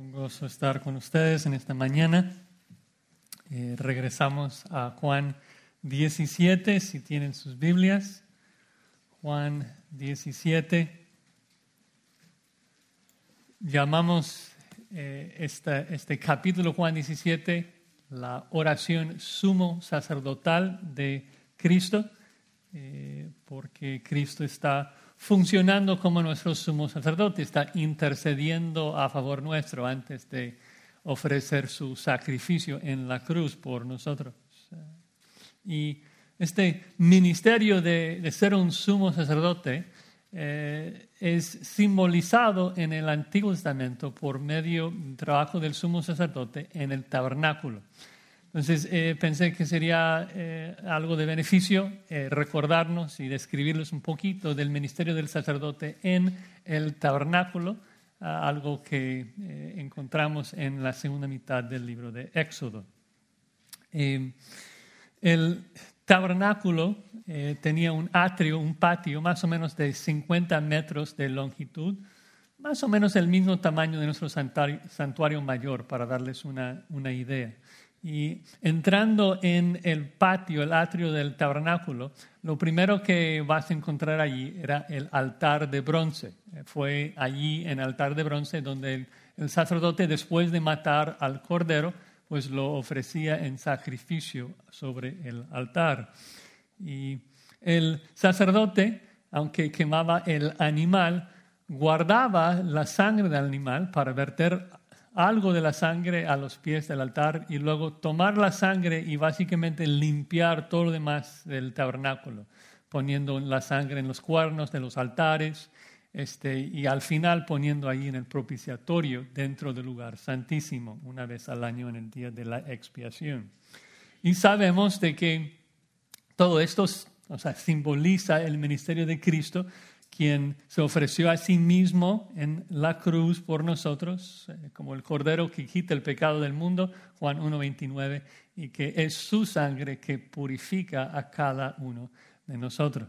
un gozo estar con ustedes en esta mañana. Eh, regresamos a Juan 17, si tienen sus Biblias. Juan 17. Llamamos eh, este capítulo Juan 17 la oración sumo sacerdotal de Cristo, eh, porque Cristo está funcionando como nuestro sumo sacerdote, está intercediendo a favor nuestro antes de ofrecer su sacrificio en la cruz por nosotros. Y este ministerio de, ser un sumo sacerdote eh, es simbolizado en el Antiguo Testamento por medio del trabajo del sumo sacerdote en el tabernáculo. Entonces eh, pensé que sería eh, algo de beneficio eh, recordarnos y describirles un poquito del ministerio del sacerdote en el tabernáculo, algo que encontramos en la segunda mitad del libro de Éxodo. el tabernáculo tenía un atrio, un patio más o menos de 50 metros de longitud, más o menos el mismo tamaño de nuestro santuario, mayor, para darles una, una idea. Y entrando en el patio, el atrio del tabernáculo, lo primero que vas a encontrar allí era el altar de bronce. Fue allí en el altar de bronce donde el, sacerdote, después de matar al cordero, pues lo ofrecía en sacrificio sobre el altar. Y el sacerdote, aunque quemaba el animal, guardaba la sangre del animal para verter algo de la sangre a los pies del altar y luego tomar la sangre y básicamente limpiar todo lo demás del tabernáculo, poniendo la sangre en los cuernos de los altares este, y al final poniendo ahí en el propiciatorio dentro del lugar santísimo, una vez al año en el día de la expiación. Y sabemos de que todo esto o sea, simboliza el ministerio de Cristo quien se ofreció a sí mismo en la cruz por nosotros, eh, como el cordero que quita el pecado del mundo, Juan 1.29, y que es su sangre que purifica a cada uno de nosotros.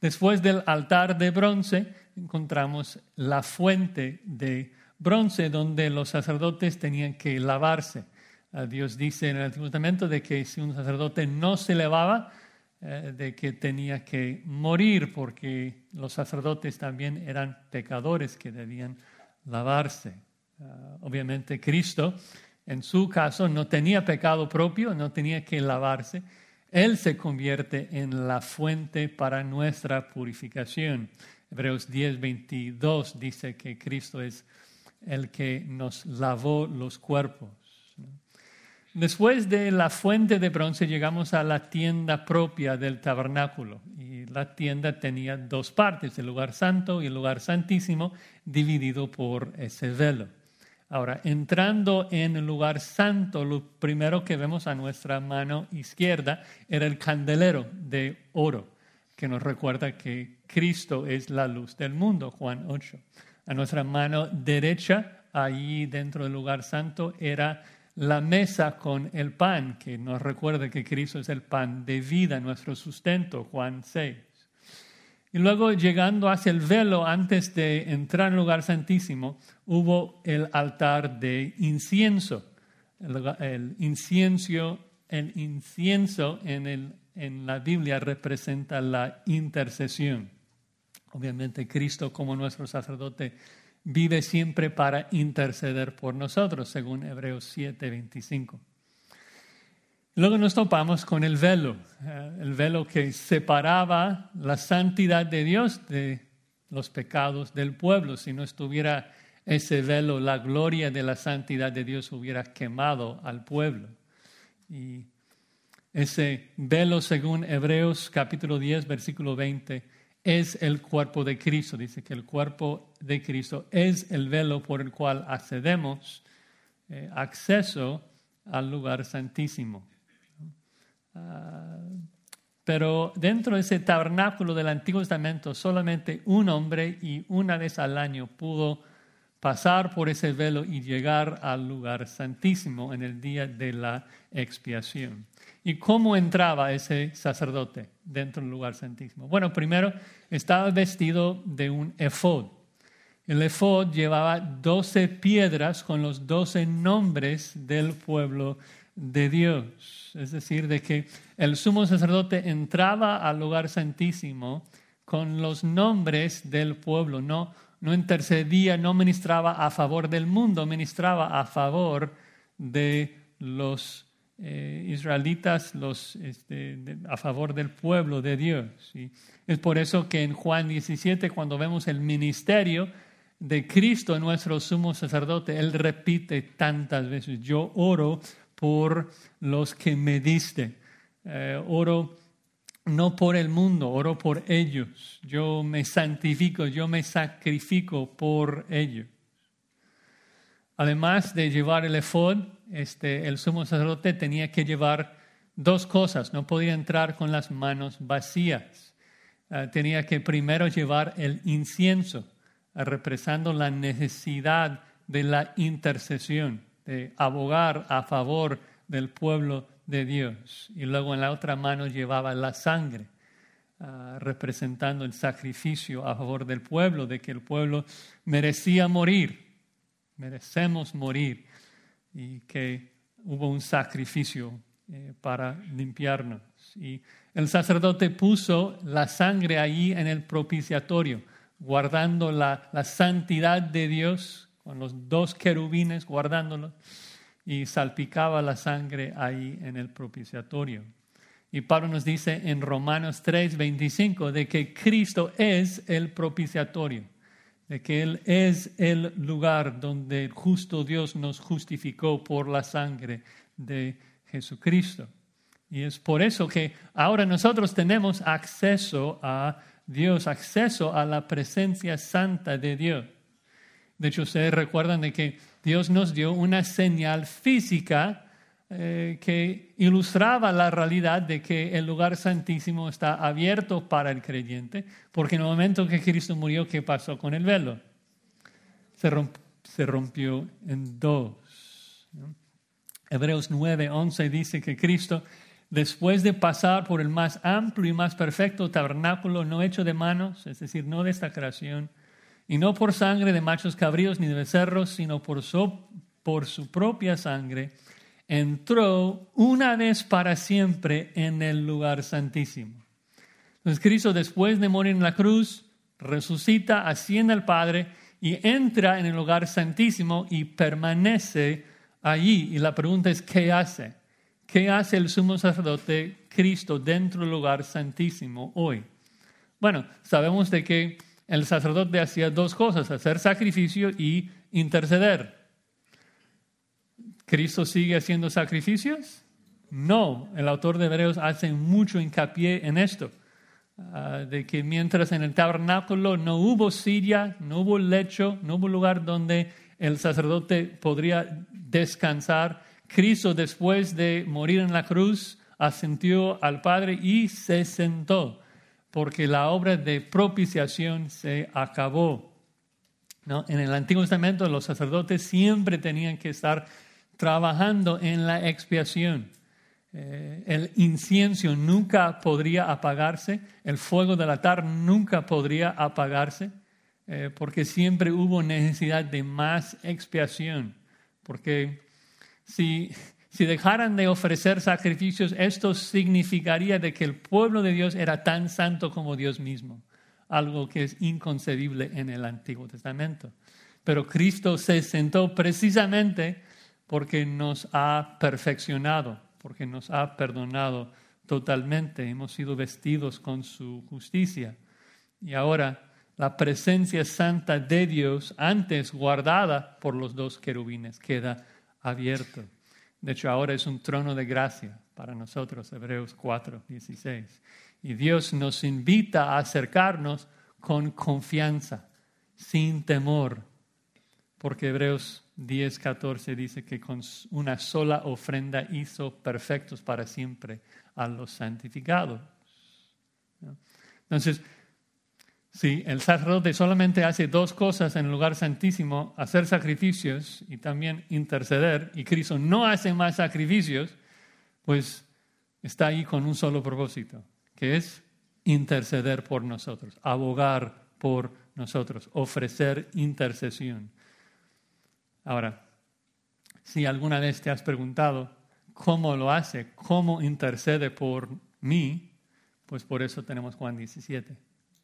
Después del altar de bronce encontramos la fuente de bronce donde los sacerdotes tenían que lavarse. Dios dice en el Antiguo Testamento de que si un sacerdote no se lavaba, eh, de que tenía que morir porque los sacerdotes también eran pecadores que debían lavarse. Ah, obviamente Cristo, en su caso, no tenía pecado propio, no tenía que lavarse. Él se convierte en la fuente para nuestra purificación. Hebreos 10, 22 dice que Cristo es el que nos lavó los cuerpos. Después de la fuente de bronce llegamos a la tienda propia del tabernáculo y la tienda tenía dos partes, el lugar santo y el lugar santísimo, dividido por ese velo. Ahora, entrando en el lugar santo, lo primero que vemos a nuestra mano izquierda era el candelero de oro, que nos recuerda que Cristo es la luz del mundo, Juan 8. A nuestra mano derecha, ahí dentro del lugar santo, era la mesa con el pan, que nos recuerda que Cristo es el pan de vida, nuestro sustento, Juan 6. Y luego llegando hacia el velo, antes de entrar al lugar santísimo, hubo el altar de incienso. El, incienso, el incienso en, el, en la Biblia representa la intercesión. Obviamente Cristo como nuestro sacerdote vive siempre para interceder por nosotros, según Hebreos 7, 25. Luego nos topamos con el velo, eh, el velo que separaba la santidad de Dios de los pecados del pueblo. Si no estuviera ese velo, la gloria de la santidad de Dios hubiera quemado al pueblo. Y ese velo, según Hebreos capítulo 10, versículo 20, es el cuerpo de Cristo. Dice que el cuerpo de Cristo es el velo por el cual accedemos eh, acceso al lugar santísimo. Ah, pero dentro de ese tabernáculo del Antiguo Testamento solamente un hombre y una vez al año pudo pasar por ese velo y llegar al lugar santísimo en el día de la expiación. ¿Y cómo entraba ese sacerdote dentro del lugar santísimo? Bueno, primero estaba vestido de un efod. El efod llevaba doce piedras con los doce nombres del pueblo de Dios. Es decir, de que el sumo sacerdote entraba al lugar santísimo con los nombres del pueblo, no, no intercedía, no ministraba a favor del mundo, ministraba a favor de los eh, israelitas, los, este, a favor del pueblo de Dios. Es por eso que en Juan 17, cuando vemos el ministerio, de Cristo, nuestro sumo sacerdote, Él repite tantas veces, yo oro por los que me diste, eh, oro no por el mundo, oro por ellos, yo me santifico, yo me sacrifico por ellos. Además de llevar el efod, este, el sumo sacerdote tenía que llevar dos cosas, no podía entrar con las manos vacías, eh, tenía que primero llevar el incienso representando la necesidad de la intercesión, de abogar a favor del pueblo de Dios. Y luego en la otra mano llevaba la sangre, ah, representando el sacrificio a favor del pueblo, de que el pueblo merecía morir, merecemos morir, y que hubo un sacrificio eh, para limpiarnos. Y el sacerdote puso la sangre allí en el propiciatorio guardando la, santidad de Dios, con los dos querubines guardándolo, y salpicaba la sangre ahí en el propiciatorio. Y Pablo nos dice en Romanos 3, 25 de que Cristo es el propiciatorio, de que Él es el lugar donde el justo Dios nos justificó por la sangre de Jesucristo. Y es por eso que ahora nosotros tenemos acceso a Dios, acceso a la presencia santa de Dios. De hecho, ustedes recuerdan de que Dios nos dio una señal física eh, que ilustraba la realidad de que el lugar santísimo está abierto para el creyente, porque en el momento que Cristo murió, ¿qué pasó con el velo? Se, rompió en dos. Hebreos 9, 11 dice que Cristo después de pasar por el más amplio y más perfecto tabernáculo no hecho de manos, es decir, no de esta creación, y no por sangre de machos cabríos ni de becerros, sino por su, por su propia sangre, entró una vez para siempre en el lugar santísimo. Entonces Cristo después de morir en la cruz, resucita, asciende al Padre y entra en el lugar santísimo y permanece allí. Y la pregunta es, ¿qué hace? ¿Qué hace el sumo sacerdote Cristo dentro del lugar santísimo hoy? Bueno, sabemos de que el sacerdote hacía dos cosas, hacer sacrificio y interceder. ¿Cristo sigue haciendo sacrificios? No, el autor de Hebreos hace mucho hincapié en esto, ah, de que mientras en el tabernáculo no hubo silla, no hubo lecho, no hubo lugar donde el sacerdote podría descansar, Cristo después de morir en la cruz ascendió al Padre y se sentó, porque la obra de propiciación se acabó. ¿No? En el Antiguo Testamento los sacerdotes siempre tenían que estar trabajando en la expiación. Eh, el incienso nunca podría apagarse, el fuego del altar nunca podría apagarse, eh, porque siempre hubo necesidad de más expiación, porque si, dejaran de ofrecer sacrificios, esto significaría de que el pueblo de Dios era tan santo como Dios mismo, algo que es inconcebible en el Antiguo Testamento. Pero Cristo se sentó precisamente porque nos ha perfeccionado, porque nos ha perdonado totalmente, hemos sido vestidos con su justicia. Y ahora la presencia santa de Dios, antes guardada por los dos querubines, queda abierto. De hecho, ahora es un trono de gracia para nosotros, Hebreos 4, 16. Y Dios nos invita a acercarnos con confianza, sin temor, porque Hebreos 10, 14 dice que con una sola ofrenda hizo perfectos para siempre a los santificados. Entonces, Sí, el sacerdote solamente hace dos cosas en el lugar santísimo, hacer sacrificios y también interceder, y Cristo no hace más sacrificios, pues está ahí con un solo propósito, que es interceder por nosotros, abogar por nosotros, ofrecer intercesión. Ahora, si alguna vez te has preguntado cómo lo hace, cómo intercede por mí, pues por eso tenemos Juan 17,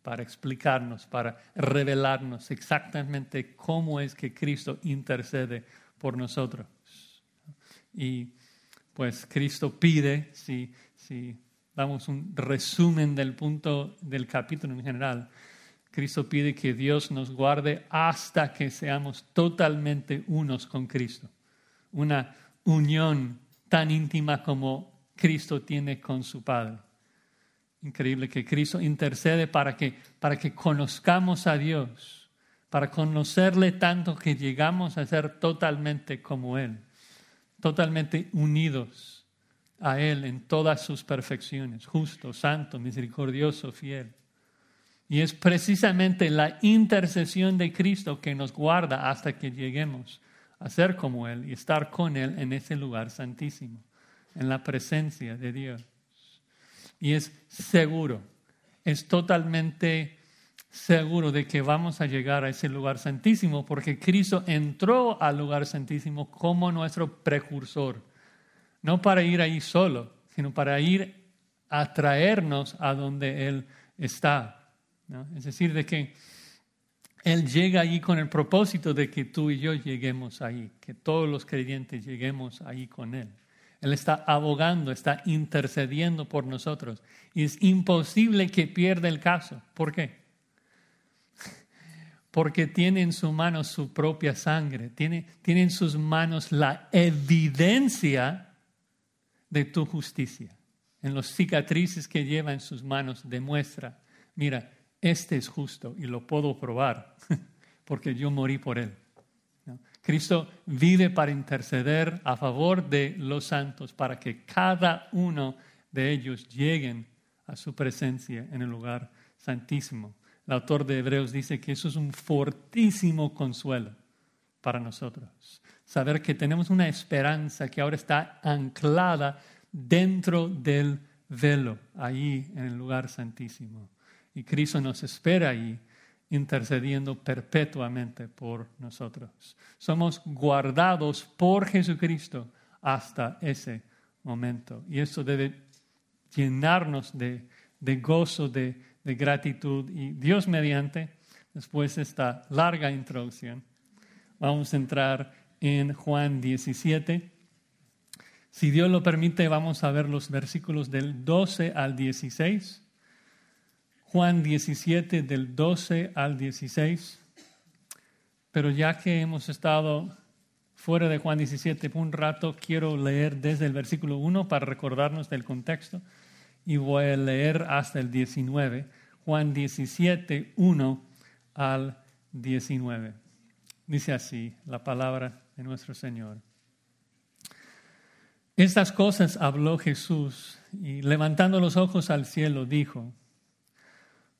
para explicarnos, para revelarnos exactamente cómo es que Cristo intercede por nosotros. Y pues Cristo pide, si, si damos un resumen del punto del capítulo en general, Cristo pide que Dios nos guarde hasta que seamos totalmente unos con Cristo. Una unión tan íntima como Cristo tiene con su Padre. Increíble que Cristo intercede para que, para que conozcamos a Dios, para conocerle tanto que llegamos a ser totalmente como Él, totalmente unidos a Él en todas sus perfecciones, justo, santo, misericordioso, fiel. Y es precisamente la intercesión de Cristo que nos guarda hasta que lleguemos a ser como Él y estar con Él en ese lugar santísimo, en la presencia de Dios. Y es seguro, es totalmente seguro de que vamos a llegar a ese lugar santísimo porque Cristo entró al lugar santísimo como nuestro precursor, no para ir ahí solo, sino para ir a traernos a donde Él está. Es decir, de que Él llega allí con el propósito de que tú y yo lleguemos ahí, que todos los creyentes lleguemos ahí con Él. Él está abogando, está intercediendo por nosotros. Y es imposible que pierda el caso. ¿Por qué? Porque tiene en su mano su propia sangre, tiene, tiene en sus manos la evidencia de tu justicia. En los cicatrices que lleva en sus manos demuestra, mira, este es justo y lo puedo probar porque yo morí por él. Cristo vive para interceder a favor de los santos, para que cada uno de ellos lleguen a su presencia en el lugar santísimo. El autor de Hebreos dice que eso es un fortísimo consuelo para nosotros. Saber que tenemos una esperanza que ahora está anclada dentro del velo, ahí en el lugar santísimo. Y Cristo nos espera ahí, intercediendo perpetuamente por nosotros. Somos guardados por Jesucristo hasta ese momento. Y eso debe llenarnos de, gozo, de, de gratitud. Y Dios mediante, después de esta larga introducción, vamos a entrar en Juan 17. Si Dios lo permite, vamos a ver los versículos del 12 al 16. Juan 17 del 12 al 16. Pero ya que hemos estado fuera de Juan 17 por un rato, quiero leer desde el versículo 1 para recordarnos del contexto y voy a leer hasta el 19. Juan 17, 1 al 19. Dice así la palabra de nuestro Señor. Estas cosas habló Jesús y levantando los ojos al cielo dijo,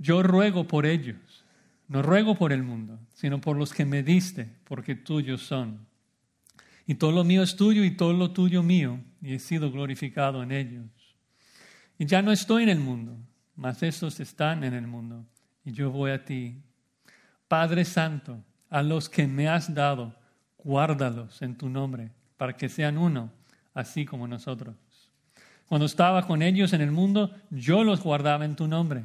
Yo ruego por ellos, no ruego por el mundo, sino por los que me diste, porque tuyos son. Y todo lo mío es tuyo y todo lo tuyo mío, y he sido glorificado en ellos. Y ya no estoy en el mundo, mas estos están en el mundo, y yo voy a ti. Padre Santo, a los que me has dado, guárdalos en tu nombre, para que sean uno, así como nosotros. Cuando estaba con ellos en el mundo, yo los guardaba en tu nombre.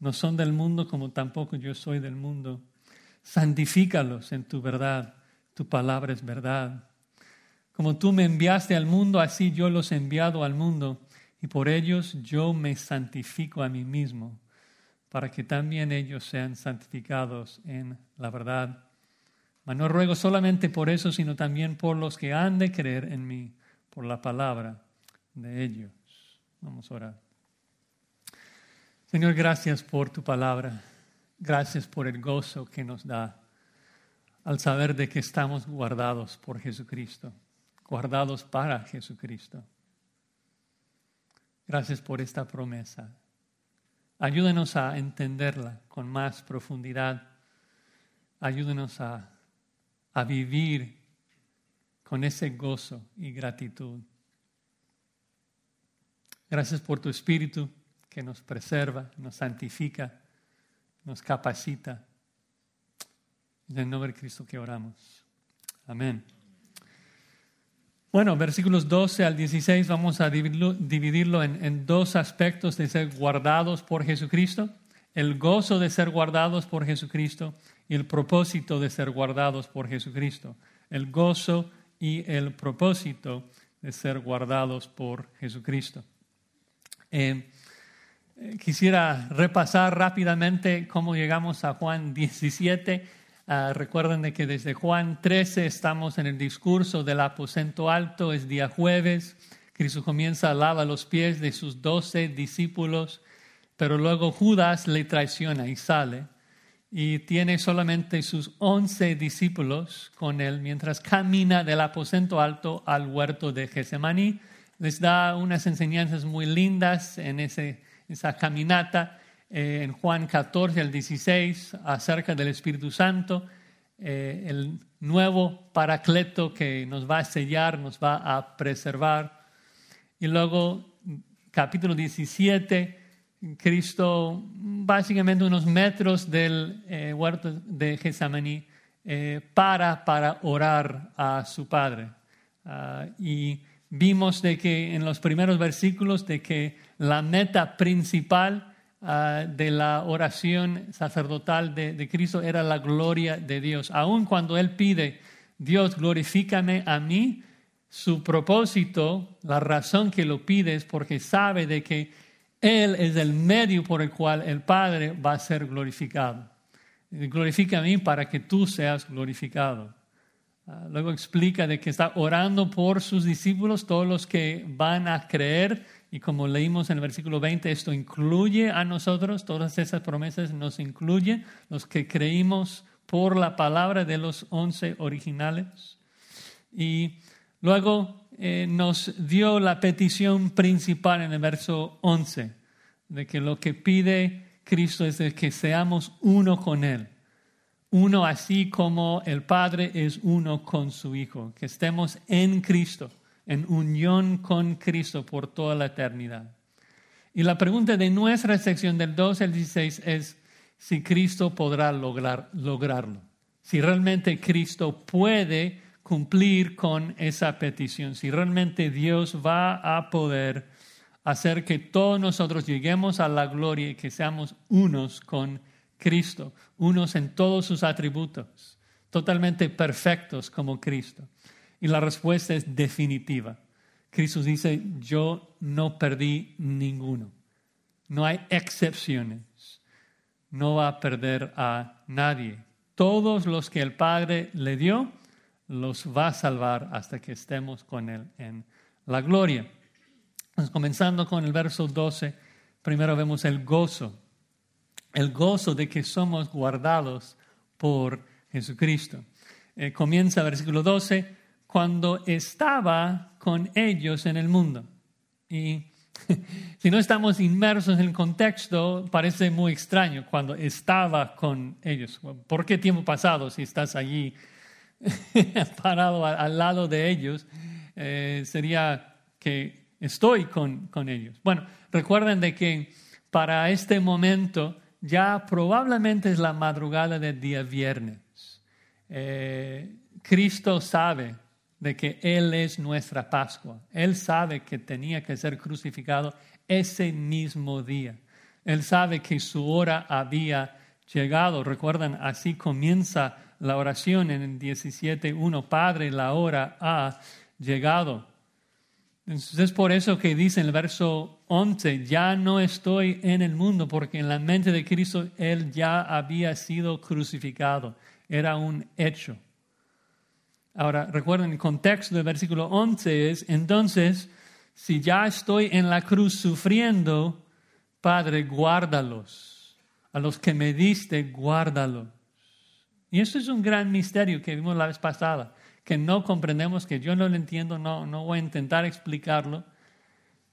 No son del mundo como tampoco yo soy del mundo. Santifícalos en tu verdad. Tu palabra es verdad. Como tú me enviaste al mundo, así yo los he enviado al mundo, y por ellos yo me santifico a mí mismo, para que también ellos sean santificados en la verdad. Mas no ruego solamente por eso, sino también por los que han de creer en mí, por la palabra de ellos. Vamos a orar. Señor, gracias por tu palabra. Gracias por el gozo que nos da al saber de que estamos guardados por Jesucristo, guardados para Jesucristo. Gracias por esta promesa. Ayúdenos a entenderla con más profundidad. Ayúdenos a, a vivir con ese gozo y gratitud. Gracias por tu Espíritu que nos preserva, nos santifica, nos capacita. En el nombre de Cristo que oramos. Amén. Bueno, versículos 12 al 16 vamos a dividirlo, en, dos aspectos de ser guardados por Jesucristo, el gozo de ser guardados por Jesucristo y el propósito de ser guardados por Jesucristo. El gozo y el propósito de ser guardados por Jesucristo. Eh, quisiera repasar rápidamente cómo llegamos a Juan 17. Ah, recuerden de que desde Juan 13 estamos en el discurso del aposento alto, es día jueves. Cristo comienza a lavar los pies de sus doce discípulos, pero luego Judas le traiciona y sale y tiene solamente sus once discípulos con él mientras camina del aposento alto al huerto de Getsemaní les da unas enseñanzas muy lindas en ese, esa caminata eh, en Juan 14 al 16 acerca del Espíritu Santo, eh, el nuevo paracleto que nos va a sellar, nos va a preservar. Y luego, capítulo 17, Cristo, básicamente unos metros del eh, huerto de Getsemaní, para para orar a su Padre. Ah, y vimos de que en los primeros versículos de que la meta principal ah, de la oración sacerdotal de, Cristo era la gloria de Dios. Aun cuando Él pide, Dios glorifícame a mí, su propósito, la razón que lo pide es porque sabe de que Él es el medio por el cual el Padre va a ser glorificado. Glorifica a mí para que tú seas glorificado. Ah, luego explica de que está orando por sus discípulos, todos los que van a creer. Y como leímos en el versículo 20, esto incluye a nosotros, todas esas promesas nos incluyen, los que creímos por la palabra de los once originales. Y luego eh, nos dio la petición principal en el verso 11, de que lo que pide Cristo es de que seamos uno con Él uno así como el Padre es uno con su Hijo, que estemos en Cristo, en unión con Cristo por toda la eternidad. Y la pregunta de nuestra sección del 12 al 16 es si Cristo podrá lograr, lograrlo, si realmente Cristo puede cumplir con esa petición, si realmente Dios va a poder hacer que todos nosotros lleguemos a la gloria y que seamos unos con Cristo, unos en todos sus atributos, totalmente perfectos como Cristo. Y la respuesta es definitiva. Cristo dice, yo no perdí ninguno. No hay excepciones. No va a perder a nadie. Todos los que el Padre le dio, los va a salvar hasta que estemos con Él en la gloria. comenzando con el verso 12, primero vemos el gozo el gozo de que somos guardados por Jesucristo. Eh, comienza versículo 12, cuando estaba con ellos en el mundo. Y si no estamos inmersos en el contexto, parece muy extraño cuando estaba con ellos. ¿Por qué tiempo pasado si estás allí parado al lado de ellos, eh, sería que estoy con, con ellos. Bueno, recuerden de que para este momento ya probablemente es la madrugada del día viernes. Eh, Cristo sabe de que Él es nuestra Pascua. Él sabe que tenía que ser crucificado ese mismo día. Él sabe que su hora había llegado. Recuerdan, así comienza la oración en el 17.1. Padre, la hora ha llegado. Entonces es por eso que dice en el verso 11, ya no estoy en el mundo, porque en la mente de Cristo Él ya había sido crucificado. Era un hecho. Ahora, recuerden, el contexto del versículo 11 es, entonces, si ya estoy en la cruz sufriendo, Padre, guárdalos. A los que me diste, guárdalos. Y eso es un gran misterio que vimos la vez pasada que no comprendemos, que yo no lo entiendo, no, no voy a intentar explicarlo,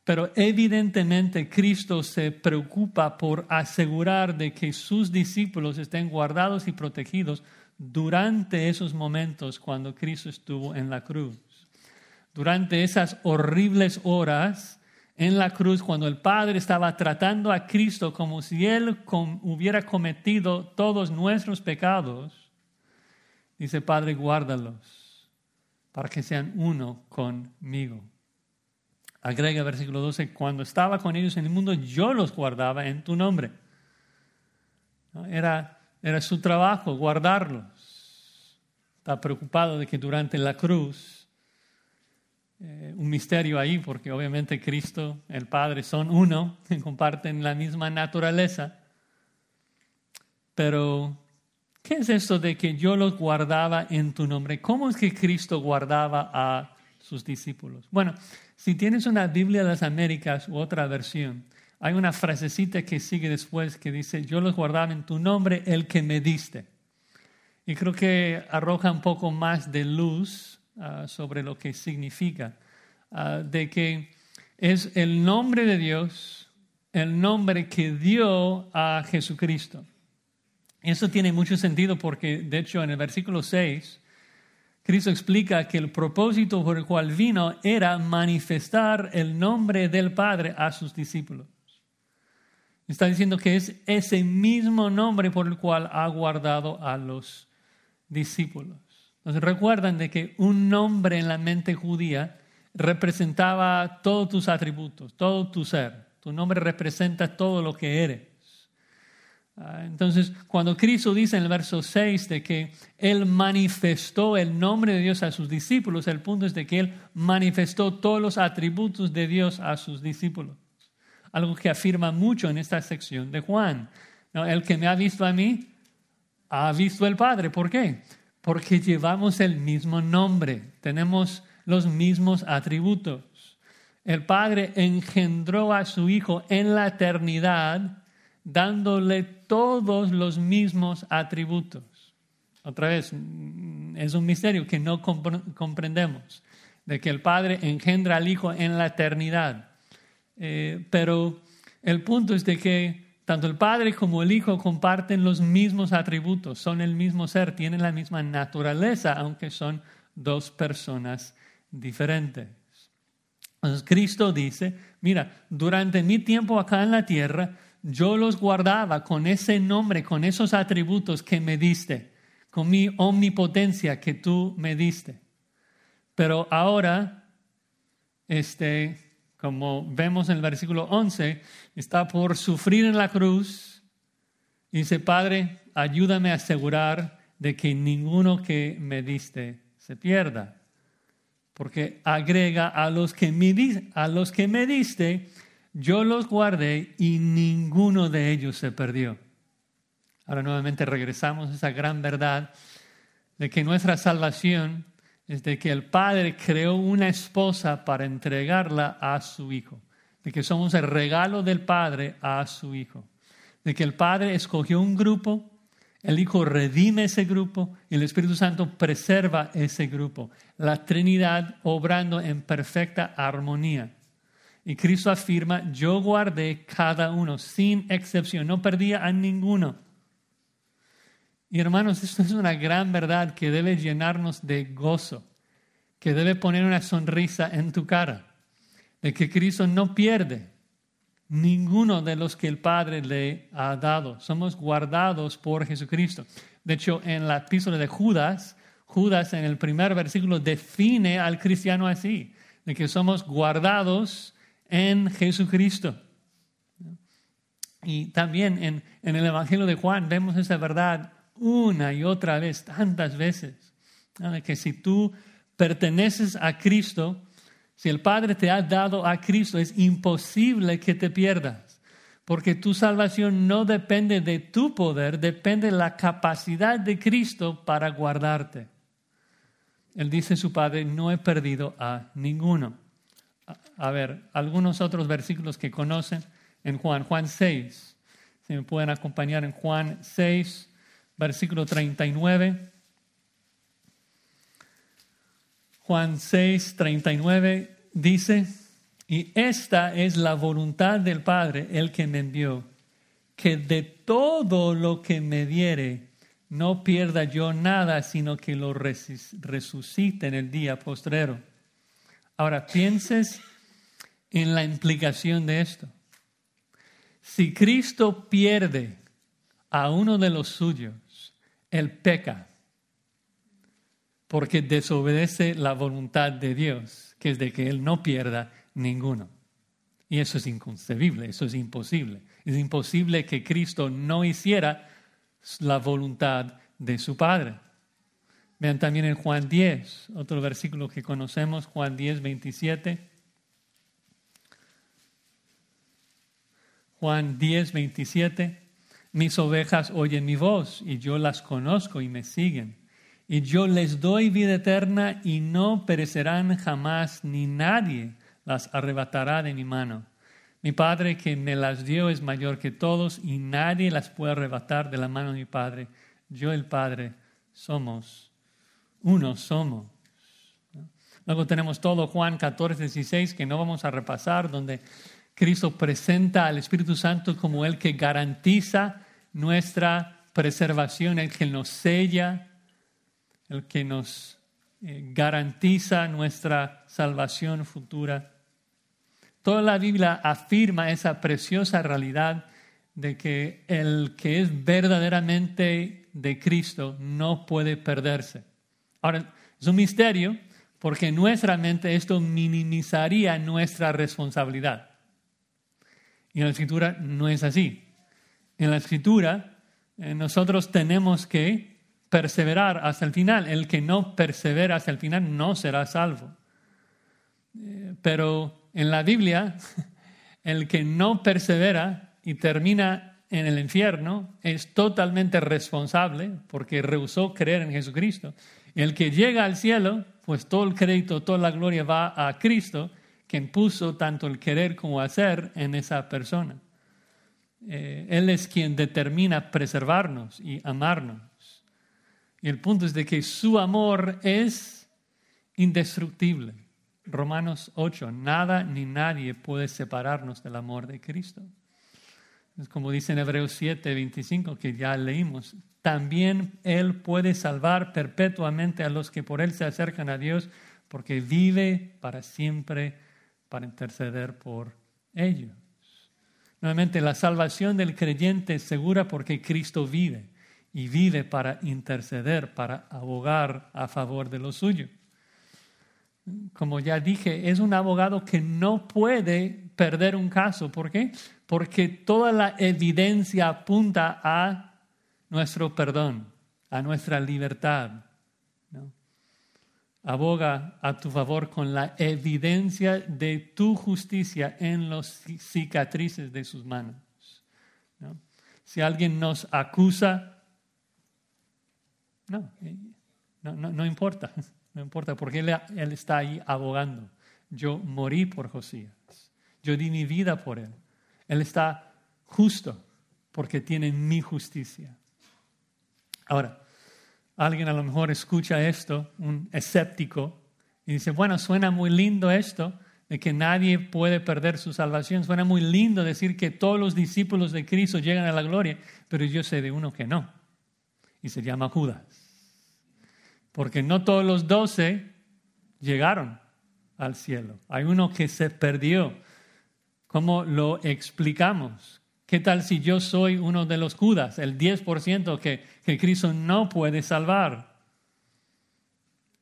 pero evidentemente Cristo se preocupa por asegurar de que sus discípulos estén guardados y protegidos durante esos momentos cuando Cristo estuvo en la cruz. Durante esas horribles horas en la cruz, cuando el Padre estaba tratando a Cristo como si Él hubiera cometido todos nuestros pecados, dice, Padre, guárdalos para que sean uno conmigo. Agrega versículo 12, cuando estaba con ellos en el mundo, yo los guardaba en tu nombre. Era, era su trabajo guardarlos. Está preocupado de que durante la cruz, eh, un misterio ahí, porque obviamente Cristo, el Padre, son uno, comparten la misma naturaleza, pero ¿Qué es esto de que yo los guardaba en tu nombre? ¿Cómo es que Cristo guardaba a sus discípulos? Bueno, si tienes una Biblia de las Américas u otra versión, hay una frasecita que sigue después que dice, yo los guardaba en tu nombre, el que me diste. Y creo que arroja un poco más de luz ah, sobre lo que significa, ah, de que es el nombre de Dios, el nombre que dio a Jesucristo. Eso tiene mucho sentido porque, de hecho, en el versículo 6, Cristo explica que el propósito por el cual vino era manifestar el nombre del Padre a sus discípulos. Está diciendo que es ese mismo nombre por el cual ha guardado a los discípulos. Entonces recuerdan de que un nombre en la mente judía representaba todos tus atributos, todo tu ser. Tu nombre representa todo lo que eres. Ah, entonces, cuando Cristo dice en el verso 6 de que Él manifestó el nombre de Dios a sus discípulos, el punto es de que Él manifestó todos los atributos de Dios a sus discípulos. Algo que afirma mucho en esta sección de Juan. El que me ha visto a mí, ha visto el Padre. ¿Por qué? Porque llevamos el mismo nombre, tenemos los mismos atributos. El Padre engendró a su Hijo en la eternidad dándole todos los mismos atributos. Otra vez, mm, es un misterio que no comprendemos, de que el Padre engendra al Hijo en la eternidad. Eh, pero el punto es de que tanto el Padre como el Hijo comparten los mismos atributos, son el mismo ser, tienen la misma naturaleza, aunque son dos personas diferentes. Entonces Cristo dice, mira, durante mi tiempo acá en la tierra, yo los guardaba con ese nombre, con esos atributos que me diste, con mi omnipotencia que tú me diste. Pero ahora, este, como vemos en el versículo 11, está por sufrir en la cruz. Y dice, Padre, ayúdame a asegurar de que ninguno que me diste se pierda. Porque agrega a los que me, a los que me diste, yo los guardé y ninguno de ellos se perdió. Ahora nuevamente regresamos a esa gran verdad de que nuestra salvación de que el Padre creó una esposa para entregarla a su Hijo, de que somos el regalo del Padre a su Hijo, de que el Padre escogió un grupo, el Hijo redime ese grupo y el Espíritu Santo preserva ese grupo, la Trinidad obrando en perfecta armonía. Y Cristo afirma, yo guardé cada uno, sin excepción, no perdía a ninguno. Y hermanos, esto es una gran verdad que debe llenarnos de gozo, que debe poner una sonrisa en tu cara, de que Cristo no pierde ninguno de los que el Padre le ha dado. Somos guardados por Jesucristo. De hecho, en la epístola de Judas, Judas en el primer versículo define al cristiano así, de que somos guardados en Jesucristo. Y también en, en el Evangelio de Juan vemos esa verdad una y otra vez, tantas veces, que si tú perteneces a Cristo, si el Padre te ha dado a Cristo, es imposible que te pierdas, porque tu salvación no depende de tu poder, depende de la capacidad de Cristo para guardarte. Él dice su Padre, no he perdido a ninguno. A ver, algunos otros versículos que conocen en Juan, Juan 6, si me pueden acompañar en Juan 6, versículo 39. Juan 6, 39 dice, y esta es la voluntad del Padre, el que me envió, que de todo lo que me diere, no pierda yo nada, sino que lo resucite en el día postrero. Ahora, pienses en la implicación de esto. Si Cristo pierde a uno de los suyos, él peca porque desobedece la voluntad de Dios, que es de que Él no pierda ninguno. Y eso es inconcebible, eso es imposible. Es imposible que Cristo no hiciera la voluntad de su Padre. Vean también en Juan 10, otro versículo que conocemos, Juan 10, 27. Juan 10, 27. Mis ovejas oyen mi voz y yo las conozco y me siguen. Y yo les doy vida eterna y no perecerán jamás, ni nadie las arrebatará de mi mano. Mi Padre que me las dio es mayor que todos y nadie las puede arrebatar de la mano de mi Padre. Yo el Padre somos, uno somos. Luego tenemos todo Juan 14, 16 que no vamos a repasar, donde Cristo presenta al Espíritu Santo como el que garantiza nuestra preservación, el que nos sella, el que nos eh, garantiza nuestra salvación futura. Toda la Biblia afirma esa preciosa realidad de que el que es verdaderamente de Cristo no puede perderse. Ahora, es un misterio porque en nuestra mente esto minimizaría nuestra responsabilidad. Y en la escritura no es así en la escritura, eh, nosotros tenemos que perseverar hasta el final. El que no persevera hasta el final no será salvo. Eh, pero en la Biblia, el que no persevera y termina en el infierno es totalmente responsable porque rehusó creer en Jesucristo. El que llega al cielo, pues todo el crédito, toda la gloria va a Cristo, quien puso tanto el querer como hacer en esa persona. Eh, él es quien determina preservarnos y amarnos. Y el punto es de que su amor es indestructible. Romanos 8, nada ni nadie puede separarnos del amor de Cristo. Es como dice en Hebreos 7, 25, que ya leímos, también Él puede salvar perpetuamente a los que por Él se acercan a Dios, porque vive para siempre para interceder por ellos. Nuevamente, la salvación del creyente es segura porque Cristo vive y vive para interceder, para abogar a favor de lo suyo. Como ya dije, es un abogado que no puede perder un caso. ¿Por qué? Porque toda la evidencia apunta a nuestro perdón, a nuestra libertad, aboga a tu favor con la evidencia de tu justicia en las cicatrices de sus manos. Si alguien nos acusa, no, no, no, importa, no importa, porque él, él está ahí abogando. Yo morí por Josías, yo di mi vida por él. Él está justo porque tiene mi justicia. Ahora, Alguien a lo mejor escucha esto, un escéptico, y dice, bueno, suena muy lindo esto, de que nadie puede perder su salvación. Suena muy lindo decir que todos los discípulos de Cristo llegan a la gloria, pero yo sé de uno que no. y se llama Judas. Porque no todos los doce llegaron al cielo. Hay uno que se perdió. ¿Cómo lo explicamos? ¿Qué tal si yo soy uno de los Judas, el 10% que, que Cristo no puede salvar?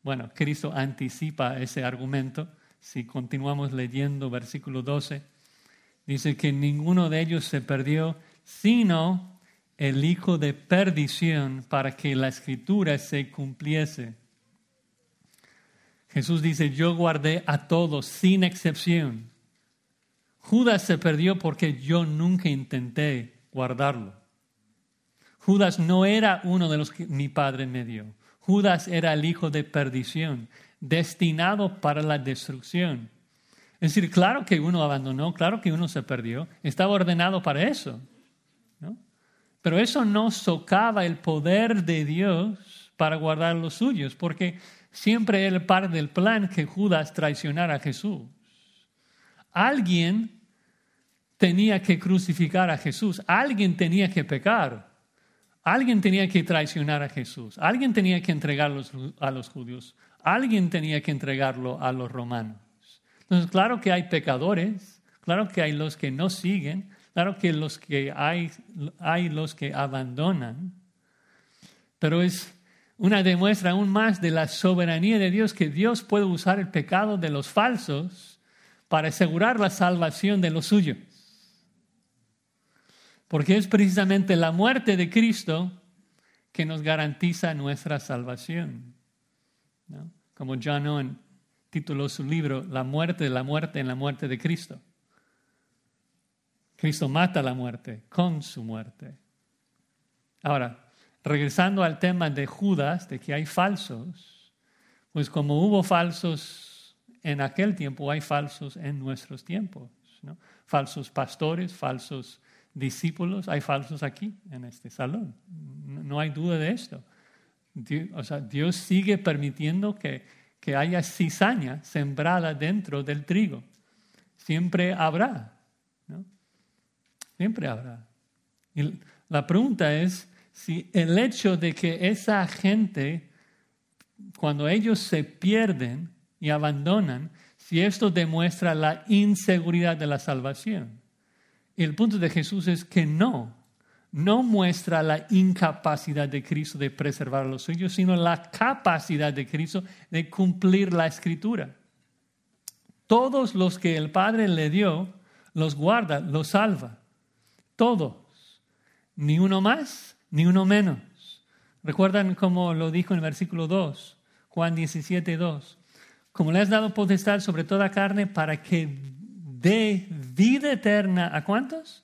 Bueno, Cristo anticipa ese argumento. Si continuamos leyendo versículo 12, dice que ninguno de ellos se perdió, sino el hijo de perdición para que la escritura se cumpliese. Jesús dice, yo guardé a todos sin excepción. Judas se perdió porque yo nunca intenté guardarlo. Judas no era uno de los que mi padre me dio. Judas era el hijo de perdición, destinado para la destrucción. Es decir, claro que uno abandonó, claro que uno se perdió, estaba ordenado para eso. Pero eso no socava el poder de Dios para guardar los suyos, porque siempre era parte del plan que Judas traicionara a Jesús. Alguien tenía que crucificar a Jesús, alguien tenía que pecar, alguien tenía que traicionar a Jesús, alguien tenía que entregarlo a los judíos, alguien tenía que entregarlo a los romanos. Entonces, claro que hay pecadores, claro que hay los que no siguen, claro que los que hay, hay los que abandonan, pero es una demuestra aún más de la soberanía de Dios que Dios puede usar el pecado de los falsos para asegurar la salvación de los suyos. Porque es precisamente la muerte de Cristo que nos garantiza nuestra salvación. Como John Owen tituló su libro, La muerte la muerte en la muerte de Cristo. Cristo mata la muerte con su muerte. Ahora, regresando al tema de Judas, de que hay falsos, pues como hubo falsos en aquel tiempo, hay falsos en nuestros tiempos. Falsos pastores, falsos discípulos, hay falsos aquí en este salón. No hay duda de esto. Dios, o sea, Dios sigue permitiendo que, que haya cizaña sembrada dentro del trigo. Siempre habrá. ¿no? Siempre habrá. Y la pregunta es si el hecho de que esa gente, cuando ellos se pierden y abandonan, si esto demuestra la inseguridad de la salvación. El punto de Jesús es que no, no muestra la incapacidad de Cristo de preservar los suyos, sino la capacidad de Cristo de cumplir la escritura. Todos los que el Padre le dio, los guarda, los salva. Todos. Ni uno más, ni uno menos. ¿Recuerdan cómo lo dijo en el versículo 2? Juan 17, 2. Como le has dado potestad sobre toda carne para que de vida eterna. ¿A cuántos?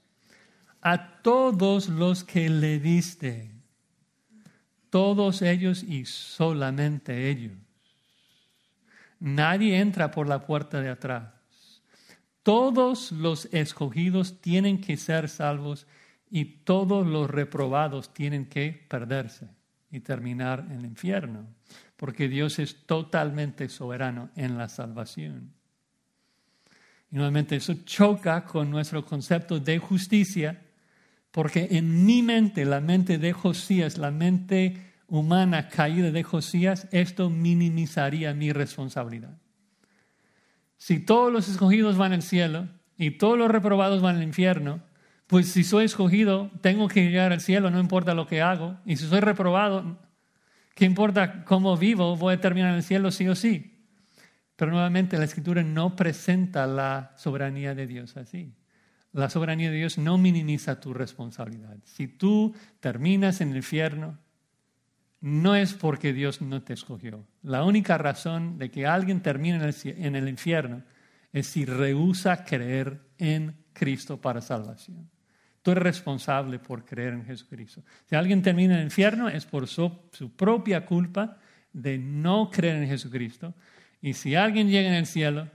A todos los que le diste. Todos ellos y solamente ellos. Nadie entra por la puerta de atrás. Todos los escogidos tienen que ser salvos y todos los reprobados tienen que perderse y terminar en el infierno, porque Dios es totalmente soberano en la salvación. Y nuevamente eso choca con nuestro concepto de justicia, porque en mi mente, la mente de Josías, la mente humana caída de Josías, esto minimizaría mi responsabilidad. Si todos los escogidos van al cielo y todos los reprobados van al infierno, pues si soy escogido, tengo que llegar al cielo, no importa lo que hago. Y si soy reprobado, ¿qué importa cómo vivo? Voy a terminar en el cielo sí o sí. Pero nuevamente la escritura no presenta la soberanía de Dios así. La soberanía de Dios no minimiza tu responsabilidad. Si tú terminas en el infierno, no es porque Dios no te escogió. La única razón de que alguien termine en el infierno es si rehúsa creer en Cristo para salvación. Tú eres responsable por creer en Jesucristo. Si alguien termina en el infierno es por su, su propia culpa de no creer en Jesucristo. Y si alguien llega en el cielo,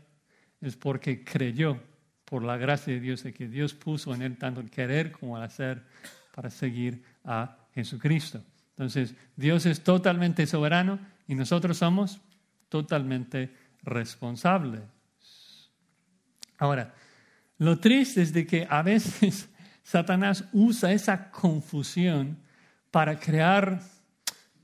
es porque creyó por la gracia de Dios, de que Dios puso en él tanto el querer como el hacer para seguir a Jesucristo. Entonces, Dios es totalmente soberano y nosotros somos totalmente responsables. Ahora, lo triste es de que a veces Satanás usa esa confusión para crear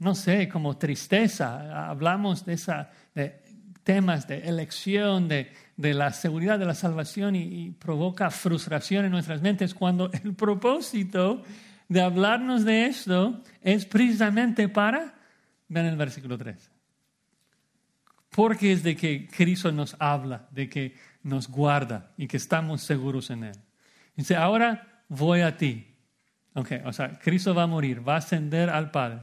no sé, como tristeza. Hablamos de, esa, de temas de elección, de, de la seguridad de la salvación y, provoca frustración en nuestras mentes cuando el propósito de hablarnos de esto es precisamente para, vean el versículo 3, porque es de que Cristo nos habla, de que nos guarda y que estamos seguros en Él. Dice, ahora voy a ti. Okay, o sea, Cristo va a morir, va a ascender al Padre,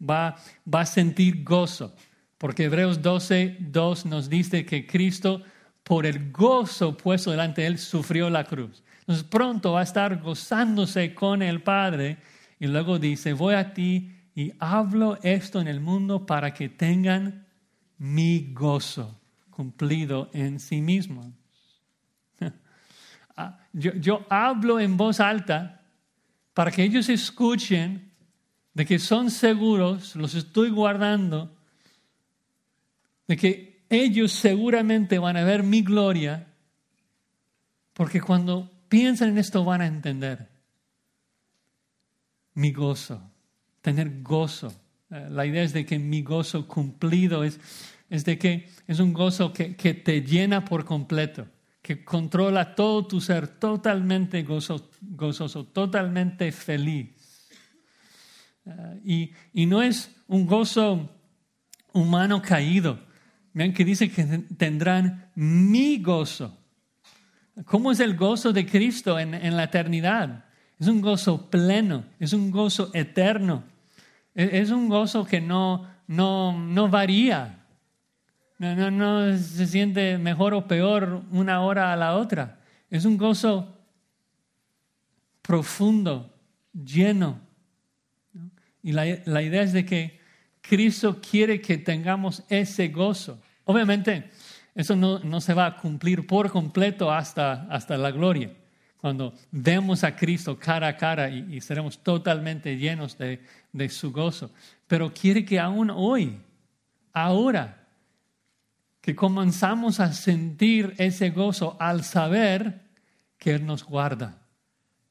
va, va a sentir gozo, porque Hebreos 12, 2 nos dice que Cristo, por el gozo puesto delante de Él, sufrió la cruz. Entonces pronto va a estar gozándose con el Padre y luego dice, voy a ti y hablo esto en el mundo para que tengan mi gozo cumplido en sí mismo. Ah, yo, yo hablo en voz alta para que ellos escuchen de que son seguros, los estoy guardando, de que ellos seguramente van a ver mi gloria, porque cuando piensan en esto van a entender mi gozo, tener gozo. Eh, la idea es de que mi gozo cumplido es es de que es un gozo que, te llena por completo, que controla todo tu ser totalmente gozoso, totalmente feliz. Ah, y, y, no es un gozo humano caído. Vean que dice que tendrán mi gozo. ¿Cómo es el gozo de Cristo en, en la eternidad? Es un gozo pleno, es un gozo eterno, es, es un gozo que no, no, no varía, no, no, se siente mejor o peor una hora a la otra. Es un gozo profundo, lleno. Y la, idea es de que Cristo quiere que tengamos ese gozo. Obviamente, eso no, se va a cumplir por completo hasta, hasta la gloria, cuando vemos a Cristo cara a cara y, seremos totalmente llenos de, de su gozo. Pero quiere que aún hoy, ahora, que comenzamos a sentir ese gozo al saber que Él nos guarda.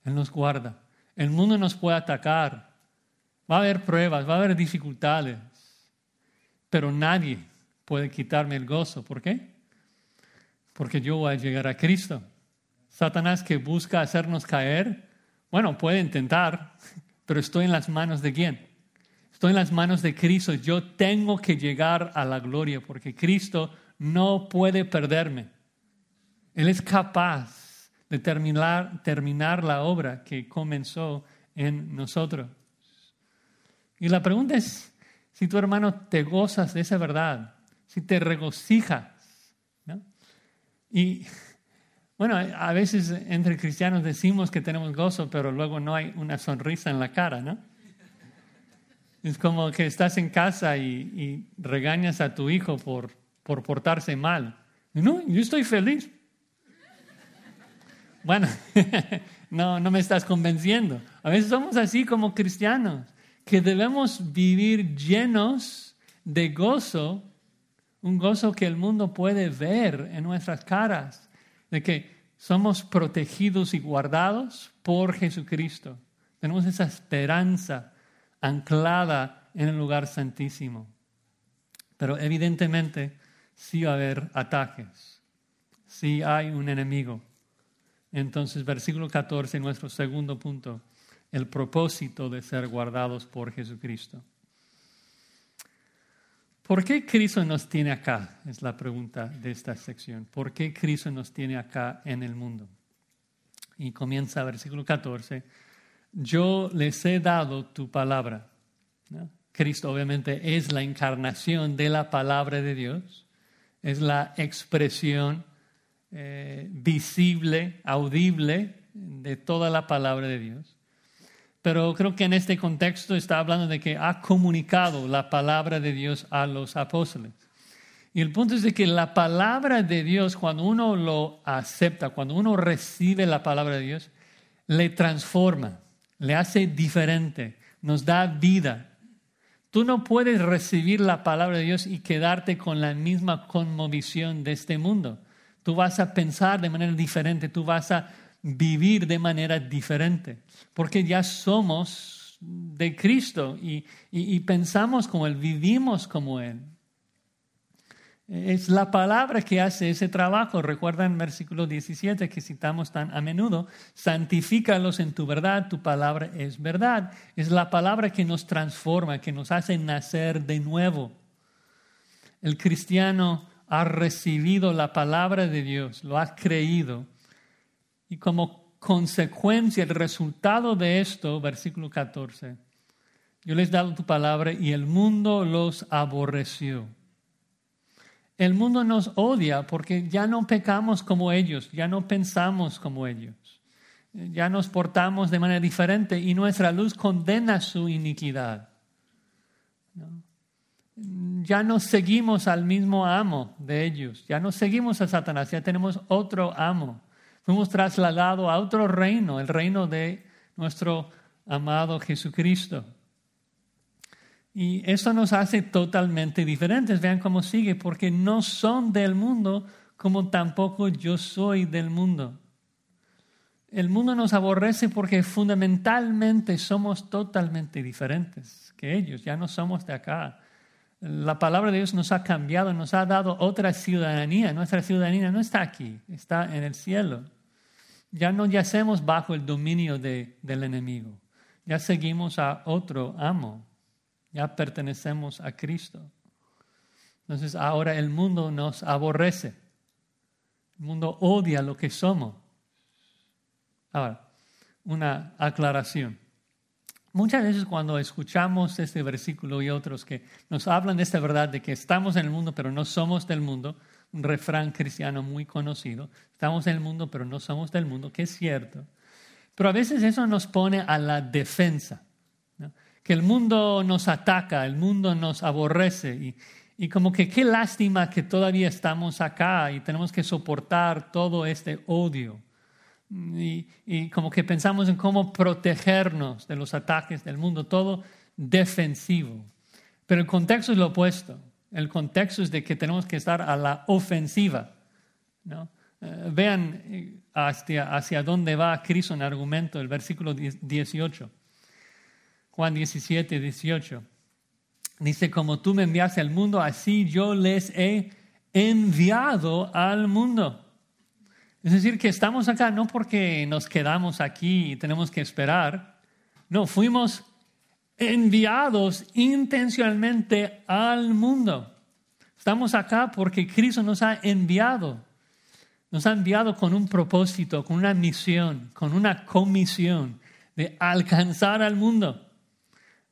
Él nos guarda. El mundo nos puede atacar. Va a haber pruebas, va a haber dificultades. Pero nadie puede quitarme el gozo. ¿Por qué? Porque yo voy a llegar a Cristo. Satanás que busca hacernos caer, bueno, puede intentar, pero estoy en las manos de quién? Estoy en las manos de Cristo. Yo tengo que llegar a la gloria porque Cristo no puede perderme. Él es capaz de terminar, terminar la obra que comenzó en nosotros. Y la pregunta es si tu hermano te gozas de esa verdad, si te regocijas. Y bueno, a veces entre cristianos decimos que tenemos gozo, pero luego no hay una sonrisa en la cara, ¿no? Es como que estás en casa y, y regañas a tu hijo por por portarse mal. No, yo estoy feliz. Bueno, no, no me estás convenciendo. A veces somos así como cristianos, que debemos vivir llenos de gozo, un gozo que el mundo puede ver en nuestras caras, de que somos protegidos y guardados por Jesucristo. Tenemos esa esperanza anclada en el lugar santísimo. Pero evidentemente sí va a haber ataques, sí hay un enemigo. Entonces, versículo 14, nuestro segundo punto, el propósito de ser guardados por Jesucristo. ¿Por qué Cristo nos tiene acá? Es la pregunta de esta sección. ¿Por qué Cristo nos tiene acá en el mundo? Y comienza versículo 14. Yo les he dado tu palabra. Cristo obviamente es la encarnación de la palabra de Dios es la expresión eh, visible, audible de toda la palabra de Dios. Pero creo que en este contexto está hablando de que ha comunicado la palabra de Dios a los apóstoles. Y el punto es de que la palabra de Dios, cuando uno lo acepta, cuando uno recibe la palabra de Dios, le transforma, le hace diferente, nos da vida, Tú no puedes recibir la palabra de Dios y quedarte con la misma conmovisión de este mundo. Tú vas a pensar de manera diferente, tú vas a vivir de manera diferente, porque ya somos de Cristo y, y pensamos como Él, vivimos como Él. Es la palabra que hace ese trabajo. Recuerdan versículo 17 que citamos tan a menudo. Santifícalos en tu verdad, tu palabra es verdad. Es la palabra que nos transforma, que nos hace nacer de nuevo. El cristiano ha recibido la palabra de Dios, lo ha creído. Y como consecuencia, el resultado de esto, versículo 14, yo les he dado tu palabra y el mundo los aborreció el mundo nos odia porque ya no pecamos como ellos, ya no pensamos como ellos, ya nos portamos de manera diferente y nuestra luz condena su iniquidad. Ya no seguimos al mismo amo de ellos, ya no seguimos a Satanás, ya tenemos otro amo. Fuimos trasladados a otro reino, el reino de nuestro amado Jesucristo. Y eso nos hace totalmente diferentes. Vean cómo sigue, porque no son del mundo como tampoco yo soy del mundo. El mundo nos aborrece porque fundamentalmente somos totalmente diferentes que ellos, ya no somos de acá. La palabra de Dios nos ha cambiado, nos ha dado otra ciudadanía. Nuestra ciudadanía no está aquí, está en el cielo. Ya no yacemos bajo el dominio del enemigo, ya seguimos a otro amo. Ya pertenecemos a Cristo. Entonces ahora el mundo nos aborrece. El mundo odia lo que somos. Ahora, una aclaración. Muchas veces cuando escuchamos este versículo y otros que nos hablan de esta verdad de que estamos en el mundo pero no somos del mundo, un refrán cristiano muy conocido, estamos en el mundo pero no somos del mundo, que es cierto, pero a veces eso nos pone a la defensa que el mundo nos ataca, el mundo nos aborrece y, y como que qué lástima que todavía estamos acá y tenemos que soportar todo este odio. Y, y, como que pensamos en cómo protegernos de los ataques del mundo, todo defensivo. Pero el contexto es lo opuesto. El contexto es de que tenemos que estar a la ofensiva. ¿no? Eh, vean eh, hacia, hacia dónde va Cristo en argumento, el versículo 18. Juan 17, 18. Dice, como tú me enviaste al mundo, así yo les he enviado al mundo. Es decir, que estamos acá no porque nos quedamos aquí y tenemos que esperar. No, fuimos enviados intencionalmente al mundo. Estamos acá porque Cristo nos ha enviado. Nos ha enviado con un propósito, con una misión, con una comisión de alcanzar al mundo.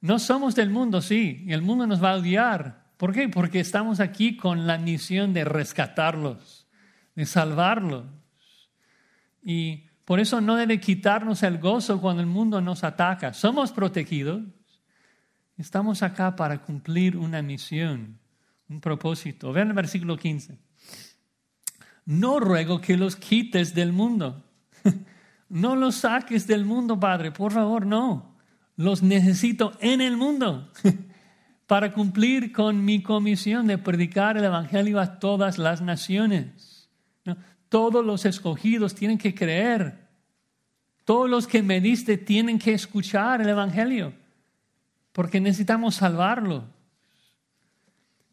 No somos del mundo, sí, y el mundo nos va a odiar. ¿Por qué? Porque estamos aquí con la misión de rescatarlos, de salvarlos. Y por eso no debe quitarnos el gozo cuando el mundo nos ataca. Somos protegidos. Estamos acá para cumplir una misión, un propósito. Vean el versículo 15. No ruego que los quites del mundo. No los saques del mundo, Padre, por favor, no los necesito en el mundo para cumplir con mi comisión de predicar el Evangelio a todas las naciones. Todos los escogidos tienen que creer. Todos los que me diste tienen que escuchar el Evangelio, porque necesitamos salvarlo.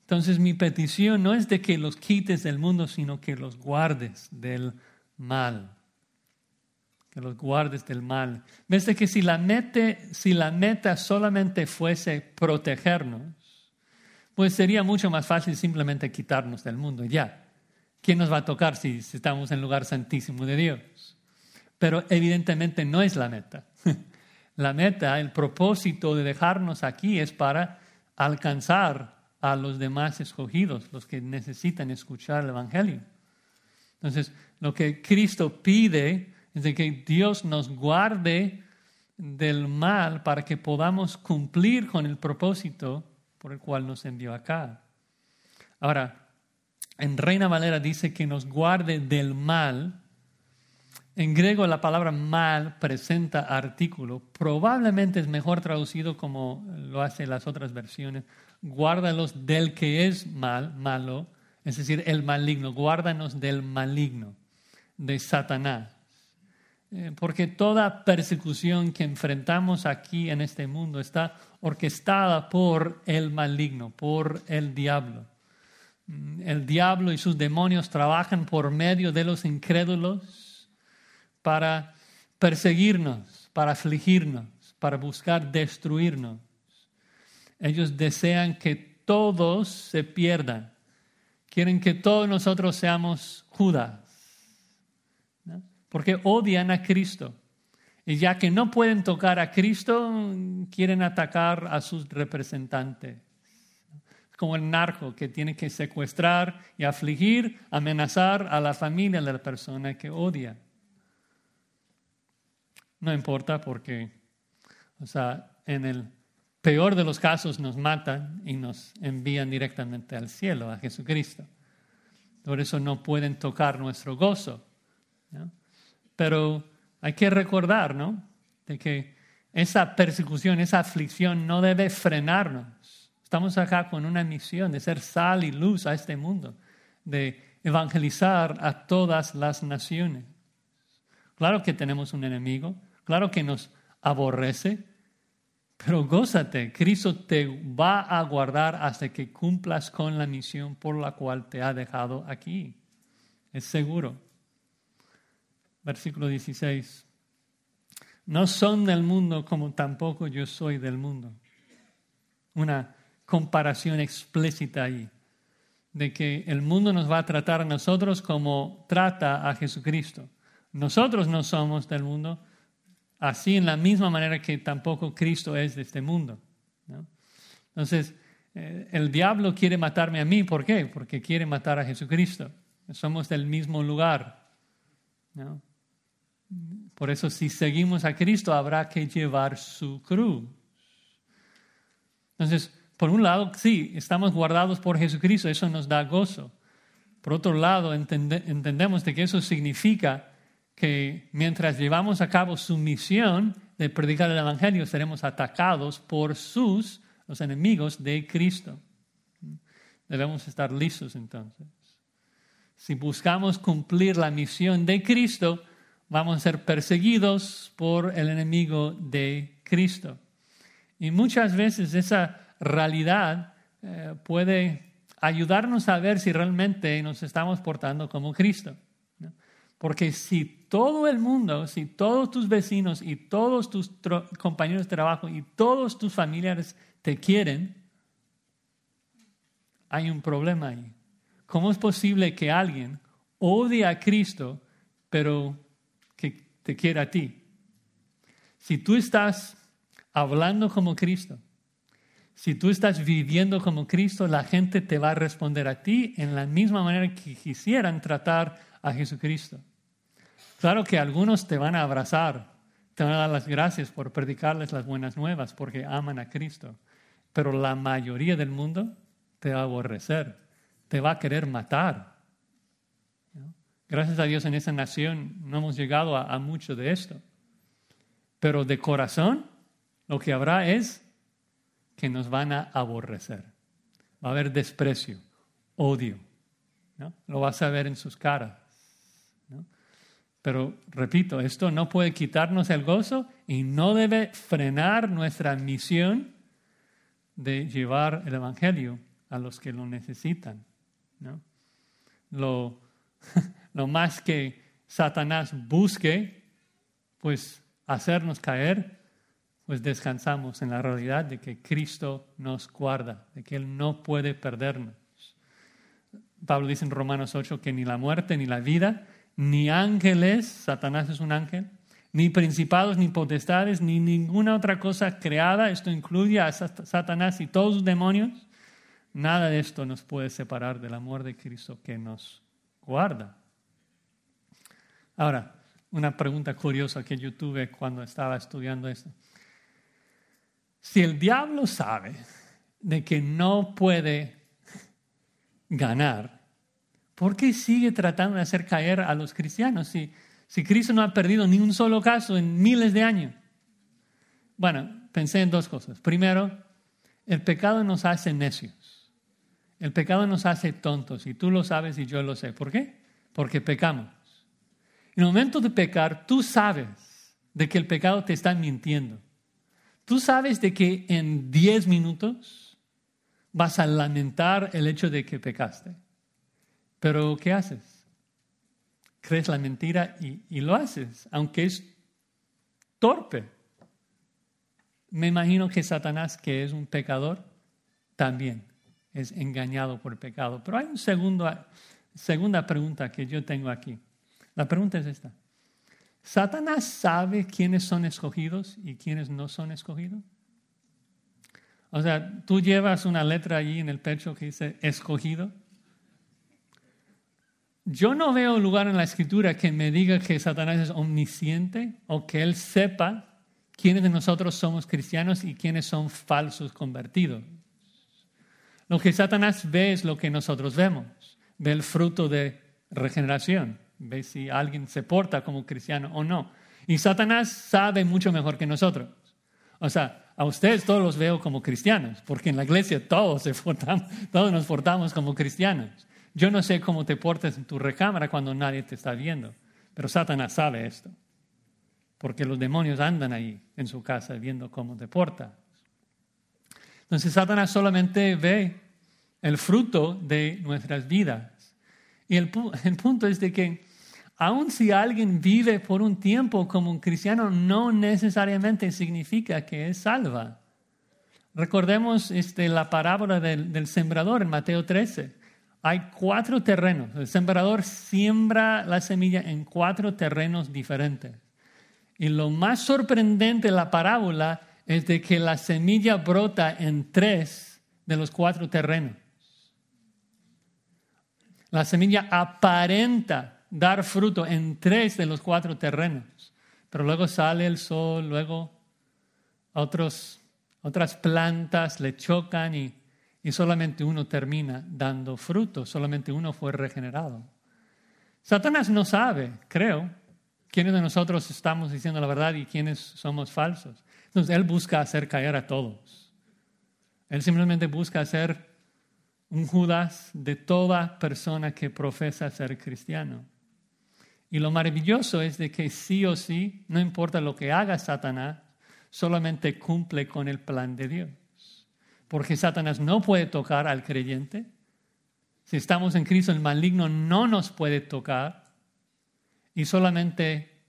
Entonces mi petición no es de que los quites del mundo, sino que los guardes del mal que los guardes del mal. Ves que si la, si la meta solamente fuese protegernos, pues sería mucho más fácil simplemente quitarnos del mundo ya. ¿Quién nos va a tocar si, estamos en el lugar santísimo de Dios? Pero evidentemente no es la meta. La meta, el propósito de dejarnos aquí es para alcanzar a los demás escogidos, los que necesitan escuchar el Evangelio. Entonces, lo que Cristo pide es de que Dios nos guarde del mal para que podamos cumplir con el propósito por el cual nos envió acá. Ahora, en Reina Valera dice que nos guarde del mal. En griego la palabra mal presenta artículo. Probablemente es mejor traducido como lo hacen las otras versiones. Guárdalos del que es mal, malo, es decir, el maligno. Guárdanos del maligno, de Satanás. Eh, porque toda persecución que enfrentamos aquí en este mundo está orquestada por el maligno, por el diablo. Mm, el diablo y sus demonios trabajan por medio de los incrédulos para perseguirnos, para afligirnos, para buscar destruirnos. Ellos desean que todos se pierdan. Quieren que todos nosotros seamos Judas. Porque odian a Cristo. Y ya que no pueden tocar a Cristo, quieren atacar a sus representantes. Como el narco que tiene que secuestrar y afligir, amenazar a la familia de la persona que odia. No importa porque, o sea, en el peor de los casos nos matan y nos envían directamente al cielo, a Jesucristo. Por eso no pueden tocar nuestro gozo. Pero hay que recordar, ¿no? De que esa persecución, esa aflicción no debe frenarnos. Estamos acá con una misión de ser sal y luz a este mundo, de evangelizar a todas las naciones. Claro que tenemos un enemigo, claro que nos aborrece, pero gózate, Cristo te va a guardar hasta que cumplas con la misión por la cual te ha dejado aquí. Es seguro. Versículo 16. No son del mundo como tampoco yo soy del mundo. Una comparación explícita ahí, de que el mundo nos va a tratar a nosotros como trata a Jesucristo. Nosotros no somos del mundo, así en la misma manera que tampoco Cristo es de este mundo. Entonces, eh, el diablo quiere matarme a mí, ¿por qué? Porque quiere matar a Jesucristo. Somos del mismo lugar. Por eso si seguimos a Cristo habrá que llevar su cruz. Entonces, por un lado, sí, estamos guardados por Jesucristo, eso nos da gozo. Por otro lado, entendemos de que eso significa que mientras llevamos a cabo su misión de predicar el Evangelio, seremos atacados por sus, los enemigos de Cristo. Debemos estar listos entonces. Si buscamos cumplir la misión de Cristo, vamos a ser perseguidos por el enemigo de Cristo. Y muchas veces esa realidad eh, puede ayudarnos a ver si realmente nos estamos portando como Cristo. Porque si todo el mundo, si todos tus vecinos y todos tus compañeros de trabajo y todos tus familiares te quieren, hay un problema ahí. ¿Cómo es posible que alguien odie a Cristo, pero que te quiera a ti? Si tú estás hablando como Cristo, si tú estás viviendo como Cristo, la gente te va a responder a ti en la misma manera que quisieran tratar a Jesucristo. Claro que algunos te van a abrazar, te van a dar las gracias por predicarles las buenas nuevas porque aman a Cristo, pero la mayoría del mundo te va a aborrecer, te va a querer matar. Gracias a Dios en esa nación no hemos llegado a mucho de esto, pero de corazón lo que habrá es que nos van a aborrecer. Va a haber desprecio, odio. Lo vas a ver en sus caras. Pero repito, esto no puede quitarnos el gozo y no debe frenar nuestra misión de llevar el Evangelio a los que lo necesitan. Lo, lo más que Satanás busque, pues hacernos caer, pues descansamos en la realidad de que Cristo nos guarda, de que Él no puede perdernos. Pablo dice en Romanos 8 que ni la muerte ni la vida, ni ángeles, Satanás es un ángel, ni principados, ni potestades, ni ninguna otra cosa creada, esto incluye a Satanás y todos sus demonios, nada de esto nos puede separar del amor de Cristo que nos guarda. Ahora, una pregunta curiosa que yo tuve cuando estaba estudiando esto. Si el diablo sabe de que no puede ganar, ¿por qué sigue tratando de hacer caer a los cristianos si, si Cristo no ha perdido ni un solo caso en miles de años? Bueno, pensé en dos cosas. Primero, el pecado nos hace necios. El pecado nos hace tontos y tú lo sabes y yo lo sé. ¿Por qué? Porque pecamos. En el momento de pecar, tú sabes de que el pecado te está mintiendo. Tú sabes de que en 10 minutos vas a lamentar el hecho de que pecaste. Pero ¿qué haces? Crees la mentira y, lo haces, aunque es torpe. Me imagino que Satanás, que es un pecador, también es engañado por pecado. Pero hay una segunda pregunta que yo tengo aquí. La pregunta es esta. ¿Satanás sabe quiénes son escogidos y quiénes no son escogidos? O sea, tú llevas una letra allí en el pecho que dice escogido. Yo no veo lugar en la escritura que me diga que Satanás es omnisciente o que él sepa quiénes de nosotros somos cristianos y quiénes son falsos convertidos. Lo que Satanás ve es lo que nosotros vemos. Ve el fruto de regeneración. Ve si alguien se porta como cristiano o no. Y Satanás sabe mucho mejor que nosotros. O sea, a ustedes todos los veo como cristianos, porque en la iglesia todos, se todos nos portamos como cristianos. Yo no sé cómo te portas en tu recámara cuando nadie te está viendo, pero Satanás sabe esto porque los demonios andan ahí en su casa viendo cómo te portas. Entonces Satanás solamente ve el fruto de nuestras vidas. Y el, el punto es de que aun si alguien vive por un tiempo como un cristiano, no necesariamente significa que es salva. Recordemos este, la parábola del, del sembrador en Mateo 13. Hay cuatro terrenos. El sembrador siembra la semilla en cuatro terrenos diferentes. Y lo más sorprendente de la parábola es de que la semilla brota en tres de los cuatro terrenos. La semilla aparenta dar fruto en tres de los cuatro terrenos, pero luego sale el sol, luego otros, otras plantas le chocan y, y solamente uno termina dando fruto, solamente uno fue regenerado. Satanás no sabe, creo, quiénes de nosotros estamos diciendo la verdad y quiénes somos falsos. Entonces, Él busca hacer caer a todos. Él simplemente busca hacer un Judas de toda persona que profesa ser cristiano. Y lo maravilloso es de que sí o sí, no importa lo que haga Satanás, solamente cumple con el plan de Dios. Porque Satanás no puede tocar al creyente. Si estamos en Cristo, el maligno no nos puede tocar y solamente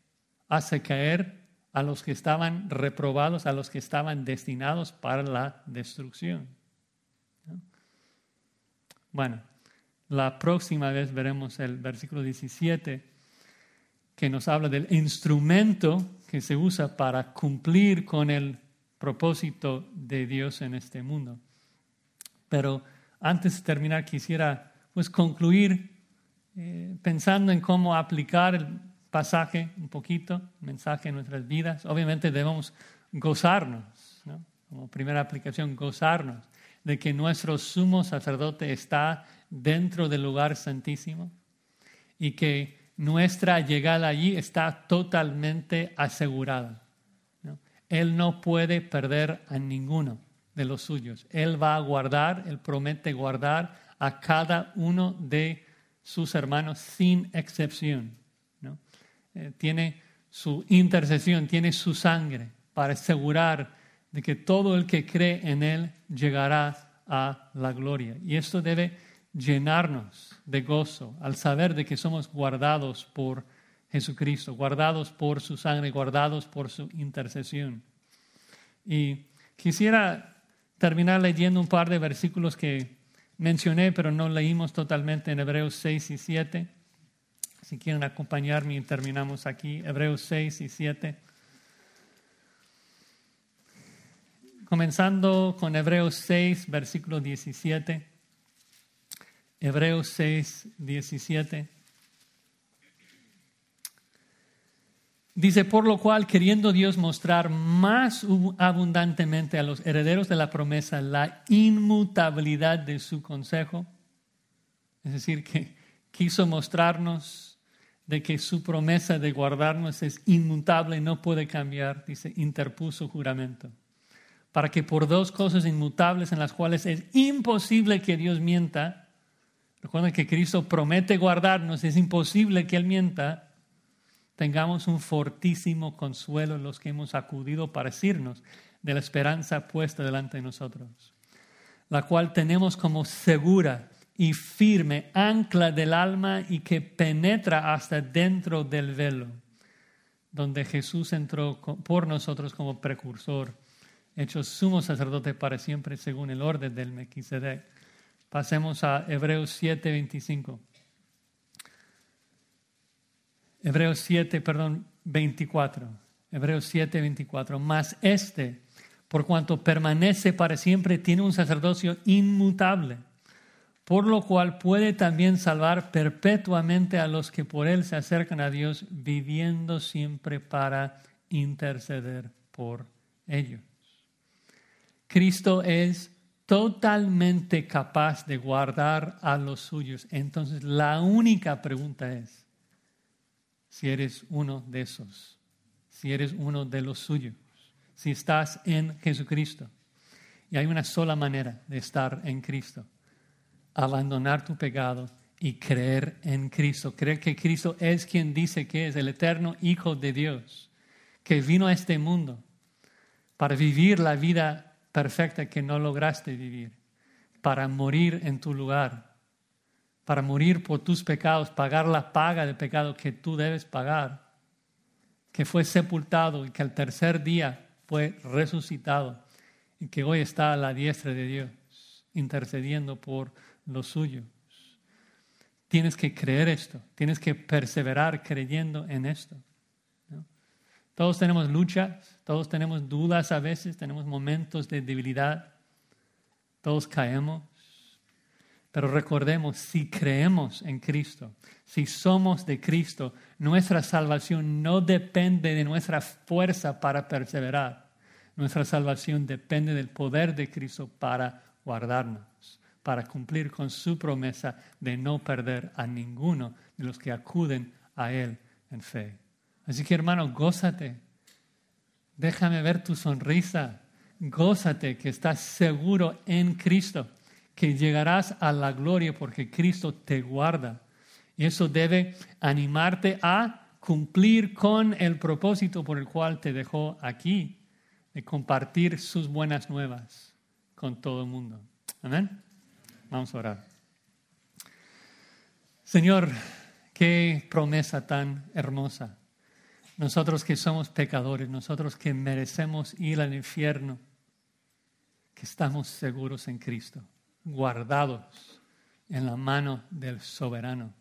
hace caer a los que estaban reprobados, a los que estaban destinados para la destrucción. Bueno, la próxima vez veremos el versículo 17 que nos habla del instrumento que se usa para cumplir con el propósito de Dios en este mundo. Pero antes de terminar quisiera pues concluir eh, pensando en cómo aplicar el pasaje un poquito, el mensaje en nuestras vidas. Obviamente debemos gozarnos, como primera aplicación, gozarnos de que nuestro sumo sacerdote está dentro del lugar santísimo y que nuestra llegada allí está totalmente asegurada. Él no puede perder a ninguno de los suyos. Él va a guardar, Él promete guardar a cada uno de sus hermanos sin excepción. Eh, tiene su intercesión, tiene su sangre para asegurar de que todo el que cree en Él llegará a la gloria. Y esto debe llenarnos de gozo al saber de que somos guardados por Jesucristo, guardados por su sangre, guardados por su intercesión. Y quisiera terminar leyendo un par de versículos que mencioné, pero no leímos totalmente en Hebreos 6 y 7. Si quieren acompañarme, terminamos aquí, Hebreos 6 y 7. Comenzando con Hebreos 6, versículo 17. Hebreos 6, 17. Dice, por lo cual, queriendo Dios mostrar más abundantemente a los herederos de la promesa la inmutabilidad de su consejo, es decir, que quiso mostrarnos de que su promesa de guardarnos es inmutable no puede cambiar, dice, interpuso juramento, para que por dos cosas inmutables en las cuales es imposible que Dios mienta, recuerden que Cristo promete guardarnos, es imposible que Él mienta, tengamos un fortísimo consuelo en los que hemos acudido para decirnos de la esperanza puesta delante de nosotros, la cual tenemos como segura y firme ancla del alma y que penetra hasta dentro del velo, donde Jesús entró por nosotros como precursor, hecho sumo sacerdote para siempre según el orden del Melquisedec. Pasemos a Hebreos 7, 25. Hebreos 7, perdón, 24. Hebreos 7, 24. Mas este, por cuanto permanece para siempre, tiene un sacerdocio inmutable por lo cual puede también salvar perpetuamente a los que por él se acercan a Dios, viviendo siempre para interceder por ellos. Cristo es totalmente capaz de guardar a los suyos. Entonces, la única pregunta es si eres uno de esos, si eres uno de los suyos, si estás en Jesucristo. Y hay una sola manera de estar en Cristo abandonar tu pecado y creer en Cristo. Creer que Cristo es quien dice que es el eterno Hijo de Dios, que vino a este mundo para vivir la vida perfecta que no lograste vivir, para morir en tu lugar, para morir por tus pecados, pagar la paga de pecado que tú debes pagar, que fue sepultado y que al tercer día fue resucitado y que hoy está a la diestra de Dios, intercediendo por los suyos. Tienes que creer esto, tienes que perseverar creyendo en esto. Todos tenemos luchas, todos tenemos dudas a veces, tenemos momentos de debilidad, todos caemos. Pero recordemos, si creemos en Cristo, si somos de Cristo, nuestra salvación no depende de nuestra fuerza para perseverar. Nuestra salvación depende del poder de Cristo para guardarnos para cumplir con su promesa de no perder a ninguno de los que acuden a Él en fe. Así que hermano, gózate. Déjame ver tu sonrisa. Gózate que estás seguro en Cristo, que llegarás a la gloria porque Cristo te guarda. Y eso debe animarte a cumplir con el propósito por el cual te dejó aquí, de compartir sus buenas nuevas con todo el mundo. Amén. Vamos a orar. Señor, qué promesa tan hermosa. Nosotros que somos pecadores, nosotros que merecemos ir al infierno, que estamos seguros en Cristo, guardados en la mano del soberano.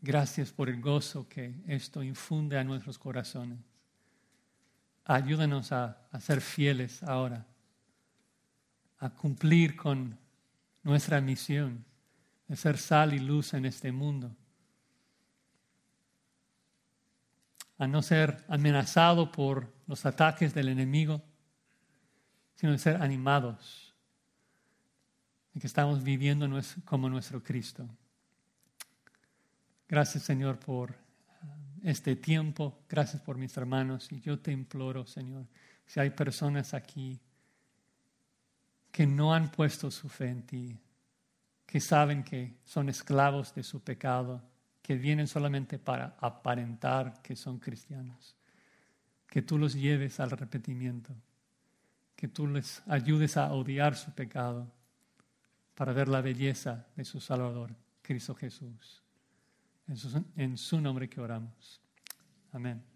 Gracias por el gozo que esto infunde a nuestros corazones. Ayúdanos a, a ser fieles ahora, a cumplir con nuestra misión de ser sal y luz en este mundo. A no ser amenazado por los ataques del enemigo, sino de ser animados de que estamos viviendo como nuestro Cristo. Gracias Señor por uh, este tiempo, gracias por mis hermanos y yo te imploro Señor, si hay personas aquí que no han puesto su fe en ti, que saben que son esclavos de su pecado, que vienen solamente para aparentar que son cristianos. Que tú los lleves al arrepentimiento, que tú les ayudes a odiar su pecado para ver la belleza de su Salvador, Cristo Jesús. En su, en su nombre que oramos. Amén.